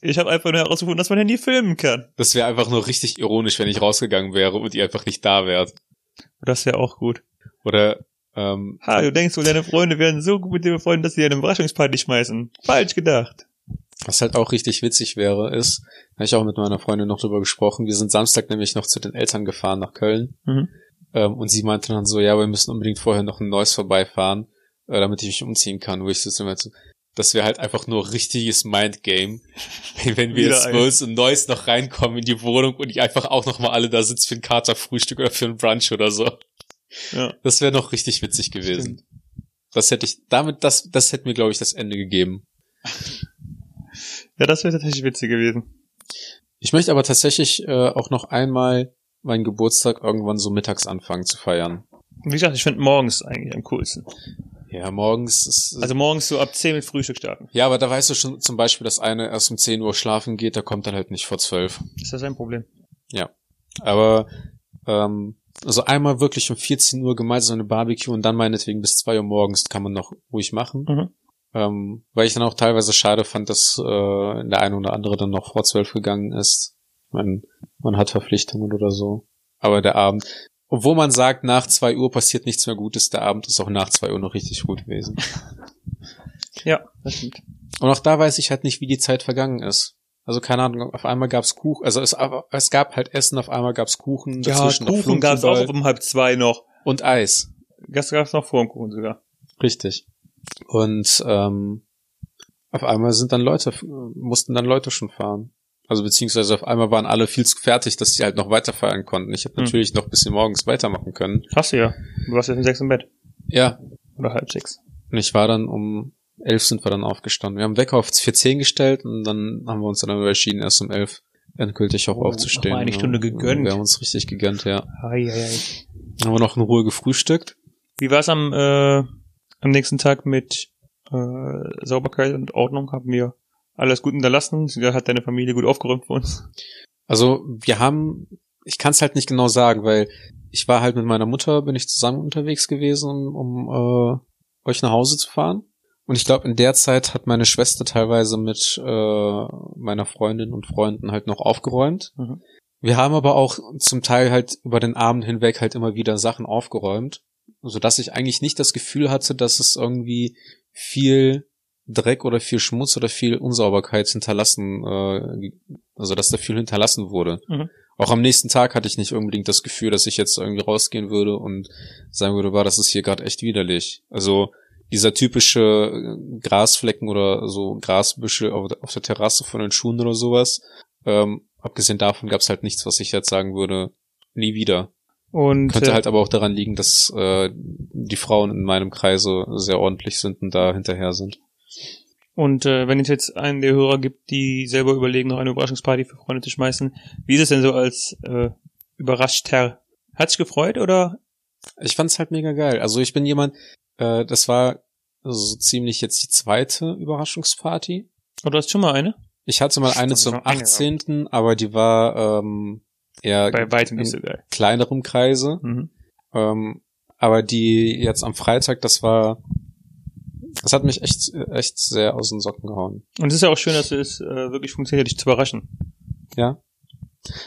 Ich habe einfach nur herausgefunden, dass man Handy filmen kann. Das wäre einfach nur richtig ironisch, wenn ich rausgegangen wäre und ihr einfach nicht da wärt. Das ja auch gut. Oder ähm, Ha, du denkst wohl, deine Freunde werden so gut mit dir befreundet, dass sie dir eine Überraschungsparty schmeißen. Falsch gedacht. was halt auch richtig witzig wäre, ist, da habe ich auch mit meiner Freundin noch drüber gesprochen, wir sind Samstag nämlich noch zu den Eltern gefahren nach Köln. Mhm. Ähm, und sie meinte dann so, ja, wir müssen unbedingt vorher noch ein Neues vorbeifahren, äh, damit ich mich umziehen kann. Wo ich so immer so, das wäre halt einfach nur richtiges Mindgame, wenn, wenn wir jetzt uns ein Neues noch reinkommen in die Wohnung und ich einfach auch noch mal alle da sitze für ein Katerfrühstück oder für ein Brunch oder so. Ja. Das wäre noch richtig witzig gewesen. Das hätte ich, damit, das, das hätte mir, glaube ich, das Ende gegeben. Ja, das wäre tatsächlich witzig gewesen. Ich möchte aber tatsächlich äh, auch noch einmal meinen Geburtstag irgendwann so mittags anfangen zu feiern. Wie gesagt, ich finde morgens eigentlich am coolsten. Ja, morgens ist, Also morgens so ab 10 mit Frühstück starten. ja, aber da weißt du schon zum Beispiel, dass eine erst um 10 Uhr schlafen geht, der kommt dann halt nicht vor 12. Ist das ein Problem? Aber ähm, also einmal wirklich um 14 Uhr gemeinsam eine Barbecue und dann meinetwegen bis 2 Uhr morgens kann man noch ruhig machen. Mhm. Ähm, weil ich dann auch teilweise schade fand, dass äh, der eine oder andere dann noch vor 12 gegangen ist. Meine, man hat Verpflichtungen oder so. Aber der Abend, obwohl man sagt, nach 2 Uhr passiert nichts mehr Gutes, der Abend ist auch nach 2 Uhr noch richtig gut gewesen. Ja, das stimmt. Und auch da weiß ich halt nicht, wie die Zeit vergangen ist. Also keine Ahnung, auf einmal gab's Kuchen, also es, es gab halt Essen, auf einmal gab's Kuchen, Ja, Kuchen gab's auch um halb zwei noch. und Eis. Das gab's noch vor dem Kuchen sogar. Richtig. Und ähm, auf einmal sind dann Leute, mussten dann Leute schon fahren. Also beziehungsweise auf einmal waren alle viel zu fertig, dass sie halt noch weiter feiern konnten. Ich hätte Hm. natürlich noch bis morgens weitermachen können. Hast du ja. Du warst jetzt um sechs im Bett. Ja, Oder halb sechs. und ich war dann um elf sind wir dann aufgestanden. Wir haben Wecker auf 4.10 gestellt und dann haben wir uns dann entschieden, erst um elf endgültig auch Oh, aufzustehen. noch mal eine Ja. Stunde gegönnt. Wir haben uns richtig gegönnt, ja. Ei, ei, ei. Dann haben wir noch in Ruhe gefrühstückt. Wie war's am, äh, am nächsten Tag mit äh, Sauberkeit und Ordnung? Haben wir alles gut hinterlassen? Hat deine Familie gut aufgeräumt für uns? Also wir haben, ich kann es halt nicht genau sagen, weil ich war halt mit meiner Mutter, bin ich zusammen unterwegs gewesen, um, um äh, euch nach Hause zu fahren. Und ich glaube, in der Zeit hat meine Schwester teilweise mit äh, meiner Freundin und Freunden halt noch aufgeräumt. Mhm. Wir haben aber auch zum Teil halt über den Abend hinweg halt immer wieder Sachen aufgeräumt, so dass ich eigentlich nicht das Gefühl hatte, dass es irgendwie viel Dreck oder viel Schmutz oder viel Unsauberkeit hinterlassen, äh, also dass da viel hinterlassen wurde. Mhm. Auch am nächsten Tag hatte ich nicht unbedingt das Gefühl, dass ich jetzt irgendwie rausgehen würde und sagen würde, war das ist hier gerade echt widerlich. Also dieser typische äh, Grasflecken oder so Grasbüschel auf, der Terrasse von den Schuhen oder sowas. Ähm, abgesehen davon gab es halt nichts, was ich jetzt sagen würde, nie wieder. Und Könnte äh, halt aber auch daran liegen, dass äh, die Frauen in meinem Kreise sehr ordentlich sind und da hinterher sind. Und äh, wenn es jetzt einen der Hörer gibt, die selber überlegen, noch eine Überraschungsparty für Freunde zu schmeißen, wie ist es denn so als äh, Überraschter? Hat sich gefreut oder? Ich fand's halt mega geil. Also ich bin jemand, äh, das war so ziemlich jetzt die zweite Überraschungsparty. Oder du hast schon mal eine? Ich hatte mal eine zum noch eine, 18., aber die war ähm, eher Bei weitem nicht so geil. kleinerem Kreise. Mhm. Ähm, aber die jetzt am Freitag, das war, das hat mich echt, echt sehr aus den Socken gehauen. Und es ist ja auch schön, dass es äh, wirklich funktioniert, dich zu überraschen. Ja.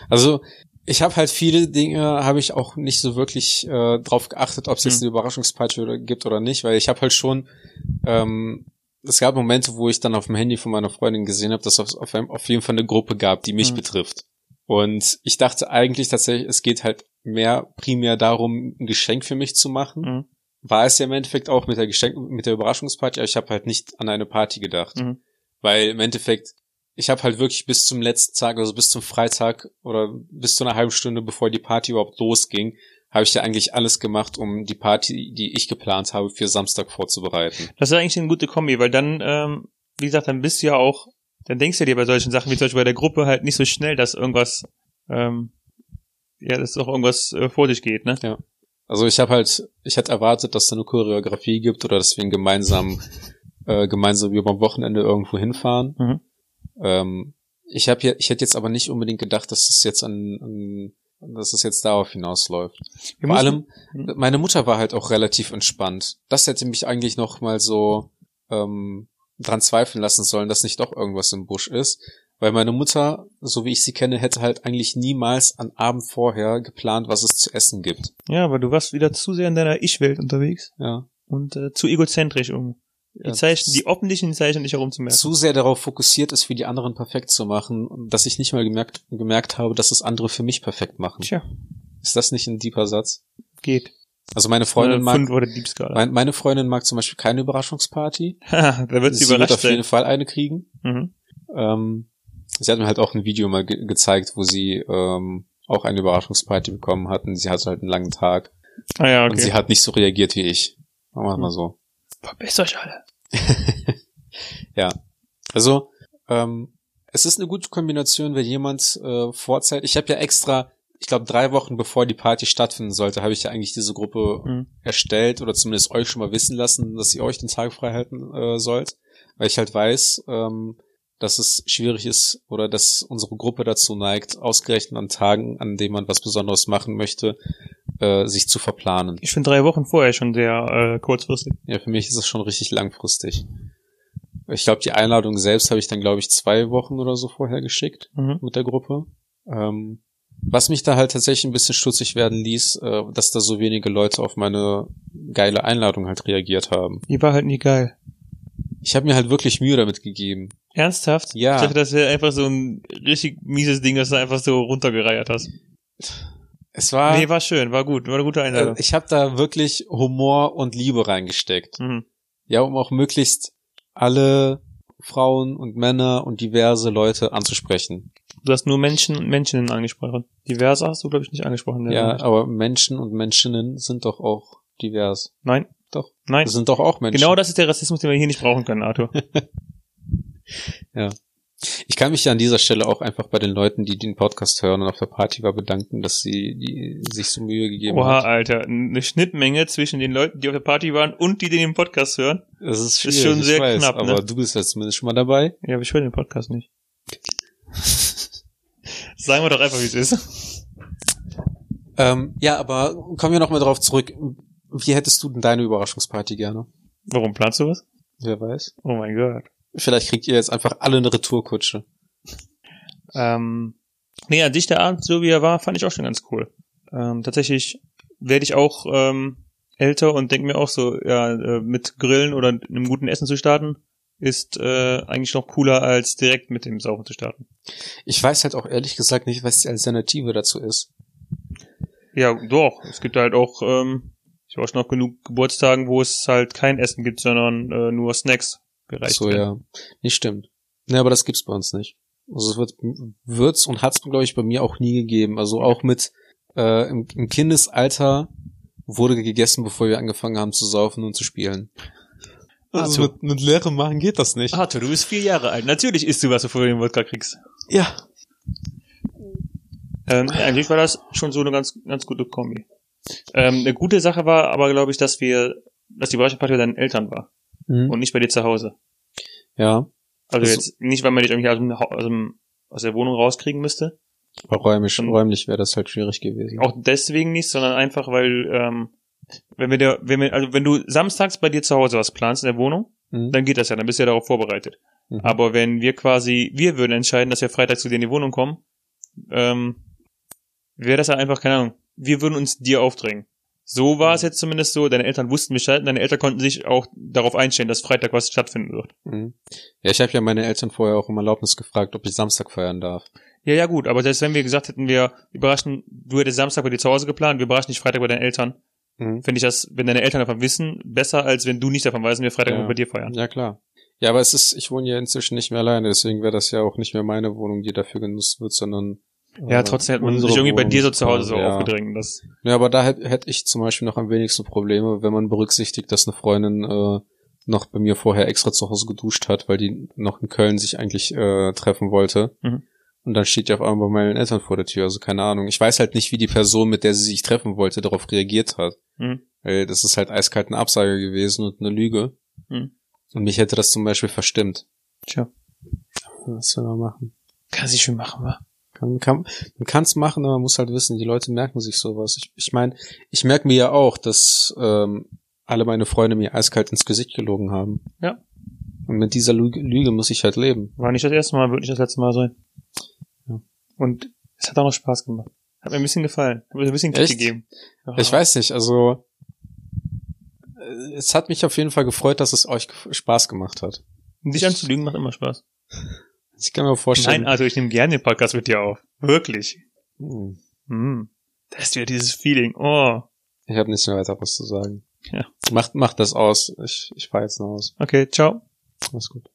Also ich habe halt viele Dinge, habe ich auch nicht so wirklich äh, drauf geachtet, ob es jetzt Hm. eine Überraschungsparty oder, gibt oder nicht, weil ich habe halt schon, ähm, es gab Momente, wo ich dann auf dem Handy von meiner Freundin gesehen habe, dass es auf, auf, jeden Fall eine Gruppe gab, die mich Hm. betrifft. Und ich dachte eigentlich tatsächlich, es geht halt mehr primär darum, ein Geschenk für mich zu machen. Mhm. War es ja im Endeffekt auch mit der Geschenk, mit der Überraschungsparty, aber ich habe halt nicht an eine Party gedacht. Mhm. Weil im Endeffekt, ich habe halt wirklich bis zum letzten Tag, also bis zum Freitag oder bis zu einer halben Stunde, bevor die Party überhaupt losging, habe ich ja eigentlich alles gemacht, um die Party, die ich geplant habe, für Samstag vorzubereiten. Das ist eigentlich eine gute Kombi, weil dann, ähm, wie gesagt, dann bist du ja auch, dann denkst du dir bei solchen Sachen wie zum Beispiel bei der Gruppe halt nicht so schnell, dass irgendwas, ähm, ja, dass auch irgendwas äh, vor dich geht, ne? Also ich habe halt, ich hätte erwartet, dass da eine Choreografie gibt oder dass wir gemeinsam, äh, gemeinsam über am Wochenende irgendwo hinfahren. Mhm. Ähm, ich habe ja, ich hätte jetzt aber nicht unbedingt gedacht, dass es jetzt an, an dass es jetzt darauf hinausläuft. Wir Vor allem, Mhm. meine Mutter war halt auch relativ entspannt. Das hätte mich eigentlich noch mal so ähm, dran zweifeln lassen sollen, dass nicht doch irgendwas im Busch ist. Weil meine Mutter, so wie ich sie kenne, hätte halt eigentlich niemals am Abend vorher geplant, was es zu essen gibt. Ja, aber du warst wieder zu sehr in deiner Ich-Welt unterwegs Ja. und äh, zu egozentrisch, um die Zeichen, die offensichtlichen Zeichen nicht herumzumerken. zu sehr darauf fokussiert ist, für die anderen perfekt zu machen, dass ich nicht mal gemerkt, gemerkt habe, dass es andere für mich perfekt machen. Tja, Ist das nicht ein deeper Satz? geht. Also meine Freundin Äh, mag, mein, meine Freundin mag zum Beispiel keine Überraschungsparty. Da wird sie Sie wird überrascht auf jeden. Fall eine kriegen. Mhm. Ähm, sie hat mir halt auch ein Video mal ge gezeigt, wo sie ähm, auch eine Überraschungsparty bekommen hatten. Sie hatte halt einen langen Tag Ah ja, und sie okay. hat nicht so reagiert wie ich. Machen wir mal so. Verbesst euch alle. ja. Also, ähm, es ist eine gute Kombination, wenn jemand äh, vorzeit. Ich habe ja extra, ich glaube, drei Wochen bevor die Party stattfinden sollte, habe ich ja eigentlich diese Gruppe Mhm. erstellt oder zumindest euch schon mal wissen lassen, dass ihr euch den Tag frei halten äh, sollt. Weil ich halt weiß, ähm, dass es schwierig ist oder dass unsere Gruppe dazu neigt, ausgerechnet an Tagen, an denen man was Besonderes machen möchte, äh, sich zu verplanen. Ich finde drei Wochen vorher schon sehr äh, kurzfristig. Ja, für mich ist es schon richtig langfristig. Ich glaube, die Einladung selbst habe ich dann, glaube ich, zwei Wochen oder so vorher geschickt Mhm. mit der Gruppe. Ähm, was mich da halt tatsächlich ein bisschen stutzig werden ließ, äh, dass da so wenige Leute auf meine geile Einladung halt reagiert haben. Die war halt nie geil. Ich habe mir halt wirklich Mühe damit gegeben. Ernsthaft? Ja. Ich dachte, das wäre einfach so ein richtig mieses Ding, das du einfach so runtergereiert hast. Es war, Nee, war schön, war gut, war eine gute äh, Einladung. ich habe da wirklich Humor und Liebe reingesteckt. Mhm. Ja, um auch möglichst alle Frauen und Männer und diverse Leute anzusprechen. Du hast nur Menschen und Menschinnen angesprochen. Diverse hast du, glaube ich, nicht angesprochen. Ja, aber Menschen und Menschinnen sind doch auch divers. Nein. Nein. Das sind doch auch Menschen. Genau das ist der Rassismus, den wir hier nicht brauchen können, Arthur. Ich kann mich ja an dieser Stelle auch einfach bei den Leuten, die den Podcast hören und auf der Party war, bedanken, dass sie die, sich so Mühe gegeben Oha, hat. Alter. Eine Schnittmenge zwischen den Leuten, die auf der Party waren und die, die den Podcast hören. Das ist, ist schon ich sehr weiß, knapp, ne? aber du bist ja zumindest schon mal dabei. Ja, aber ich höre den Podcast nicht. Sagen wir doch einfach, wie es ist. Ähm, ja, aber kommen wir noch mal drauf zurück. Wie hättest du denn deine Überraschungsparty gerne? Warum planst du was? Wer weiß. Oh mein Gott. Vielleicht kriegt ihr jetzt einfach alle eine Retourkutsche. Ähm, nee, an sich der Abend, so wie er war, fand ich auch schon ganz cool. Ähm, tatsächlich werde ich auch ähm, älter und denke mir auch so, ja, äh, mit Grillen oder einem guten Essen zu starten, ist äh, eigentlich noch cooler, als direkt mit dem Saufen zu starten. Ich weiß halt auch ehrlich gesagt nicht, was die Alternative dazu ist. Ja, doch. Es gibt halt auch, ähm, ich war schon noch genug Geburtstagen, wo es halt kein Essen gibt, sondern äh, nur Snacks gereicht so, werden. ja. Nicht stimmt. Ne, aber das gibt's bei uns nicht. Also es wird, wird's und hat's, glaube ich, bei mir auch nie gegeben. Also auch mit äh, im, im Kindesalter wurde gegessen, bevor wir angefangen haben zu saufen und zu spielen. Also Arthur. mit, mit leerem Magen geht das nicht. Arthur, du bist vier Jahre alt. Natürlich isst du was, bevor du den Wodka kriegst. Ja. Ähm, ja, eigentlich war das schon so eine ganz, ganz gute Kombi. Ähm, eine gute Sache war aber, glaube ich, dass wir, dass die Überraschungsparty bei deinen Eltern war Mhm. und nicht bei dir zu Hause. Ja. Also Also- jetzt nicht, weil man dich irgendwie aus, dem, aus, dem, aus der Wohnung rauskriegen müsste. Aber räumlich, Und- räumlich wäre das halt schwierig gewesen. Auch deswegen nicht, sondern einfach, weil, ähm, wenn wir der, wenn wir, also wenn du samstags bei dir zu Hause was planst in der Wohnung, Mhm. dann geht das ja, dann bist du ja darauf vorbereitet. Mhm. Aber wenn wir quasi, wir würden entscheiden, dass wir Freitag zu dir in die Wohnung kommen, ähm, wäre das ja einfach, keine Ahnung, wir würden uns dir aufdrängen. So war es jetzt zumindest so, deine Eltern wussten Bescheid und deine Eltern konnten sich auch darauf einstellen, dass Freitag was stattfinden wird. Mhm. Ja, ich habe ja meine Eltern vorher auch um Erlaubnis gefragt, ob ich Samstag feiern darf. Ja, ja, gut, aber selbst wenn wir gesagt hätten, wir überraschen, du hättest Samstag bei dir zu Hause geplant, wir überraschen dich Freitag bei deinen Eltern, Mhm. finde ich das, wenn deine Eltern davon wissen, besser, als wenn du nicht davon weißt und wir Freitag Ja. bei dir feiern. Ja, klar. Ja, aber es ist, ich wohne ja inzwischen nicht mehr alleine, deswegen wäre das ja auch nicht mehr meine Wohnung, die dafür genutzt wird, sondern Ja, trotzdem hat man sich irgendwie bei dir so zu Hause so ja. aufgedrängt. Das, Ja, aber da hätte hätt ich zum Beispiel noch am wenigsten Probleme, wenn man berücksichtigt, dass eine Freundin äh, noch bei mir vorher extra zu Hause geduscht hat, weil die noch in Köln sich eigentlich äh, treffen wollte. Mhm. Und dann steht die auf einmal bei meinen Eltern vor der Tür, also keine Ahnung. Ich weiß halt nicht, wie die Person, mit der sie sich treffen wollte, darauf reagiert hat. Mhm. Weil das ist halt eiskalt eine Absage gewesen und eine Lüge. Mhm. Und mich hätte das zum Beispiel verstimmt. Tja. Was soll man machen? kann sich schon machen, wa? Kann, kann, man kann es machen, aber man muss halt wissen, die Leute merken sich sowas. Ich, ich meine, ich merke mir ja auch, dass ähm, alle meine Freunde mir eiskalt ins Gesicht gelogen haben. Ja. Und mit dieser Lüge, Lüge muss ich halt leben. War nicht das erste Mal, wird nicht das letzte Mal sein. Ja. Und es hat auch noch Spaß gemacht. Hat mir ein bisschen gefallen. Hat mir ein bisschen Kick Echt? gegeben. Ja. Ich weiß nicht, also äh, es hat mich auf jeden Fall gefreut, dass es euch Spaß gemacht hat. Dich anzulügen macht immer Spaß. Ich kann mir vorstellen. Nein, also ich nehme gerne den Podcast mit dir auf. Wirklich. Hm, Hm. Das ist wieder dieses Feeling. Oh. ich habe nichts mehr weiter was zu sagen. Ja. Macht, macht das aus. Ich, ich fahr jetzt nach Hause. Okay, ciao. Alles gut.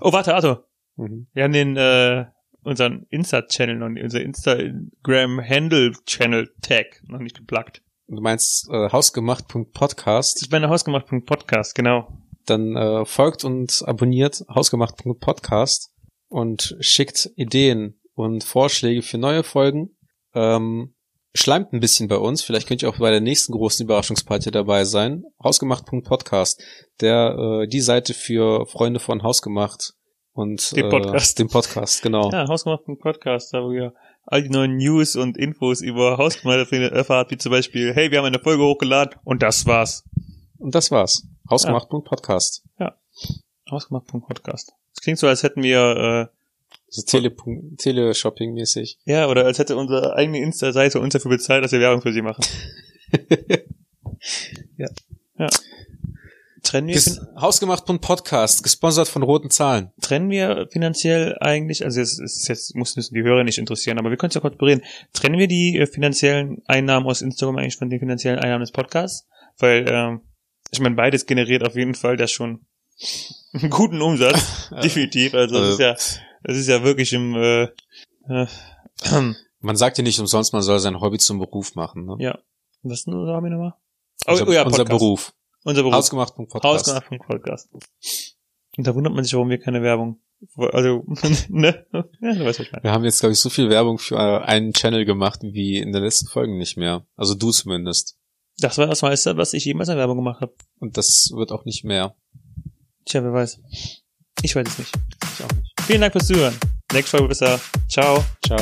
Oh, warte, Arthur. Mhm. Wir haben den, äh, unseren Insta-Channel und unser Instagram-Handle-Channel-Tag noch nicht geplagt. Du meinst äh, hausgemacht.podcast? Ist meine hausgemacht.podcast, genau. dann äh, folgt und abonniert hausgemacht.podcast und schickt Ideen und Vorschläge für neue Folgen. Ähm, schleimt ein bisschen bei uns. Vielleicht könnt ihr auch bei der nächsten großen Überraschungsparty dabei sein. Hausgemacht.podcast, der äh, die Seite für Freunde von Hausgemacht und Den äh, Podcast. den Podcast, genau. Ja, hausgemacht.podcast, da wo ihr all die neuen News und Infos über Hausgemacht erfahrt, wie zum Beispiel, hey, wir haben eine Folge hochgeladen und das war's. Und das war's. Hausgemacht.podcast. Hausgemacht.podcast. Das klingt so, als hätten wir, So Tele Teleshopping-mäßig. äh, ja, oder als hätte unsere eigene Insta-Seite uns dafür bezahlt, dass wir Werbung für sie machen. ja. Ja. Trennen wir, Ges Hausgemacht.podcast, gesponsert von Roten Zahlen. trennen wir finanziell eigentlich, also es ist jetzt, muss müssen die Hörer nicht interessieren, aber wir können es ja kurz bereden. Trennen wir die äh, finanziellen Einnahmen aus Instagram eigentlich von den finanziellen Einnahmen des Podcasts? Weil, ähm, ich meine, beides generiert auf jeden Fall das schon einen guten Umsatz, definitiv. Also das ist ja, das ist ja wirklich im äh, äh, Man sagt ja nicht umsonst, man soll sein Hobby zum Beruf machen. Ne? ja. Was denn, haben wir nochmal? Oh, unser, oh ja, unser. Beruf. Unser Beruf. Hausgemacht.podcast. Hausgemacht Podcast. Und da wundert man sich, warum wir keine Werbung. Also, ne? Ja, du weißt, was ich meine. Wir haben jetzt, glaube ich, so viel Werbung für einen Channel gemacht wie in den letzten Folgen nicht mehr. Also du zumindest. Das war das meiste, was ich jemals an Werbung gemacht habe. Und das wird auch nicht mehr. Tja, wer weiß. Ich weiß es nicht. Ich auch nicht. Vielen Dank fürs Zuhören. Nächste Folge da. Ciao. Ciao.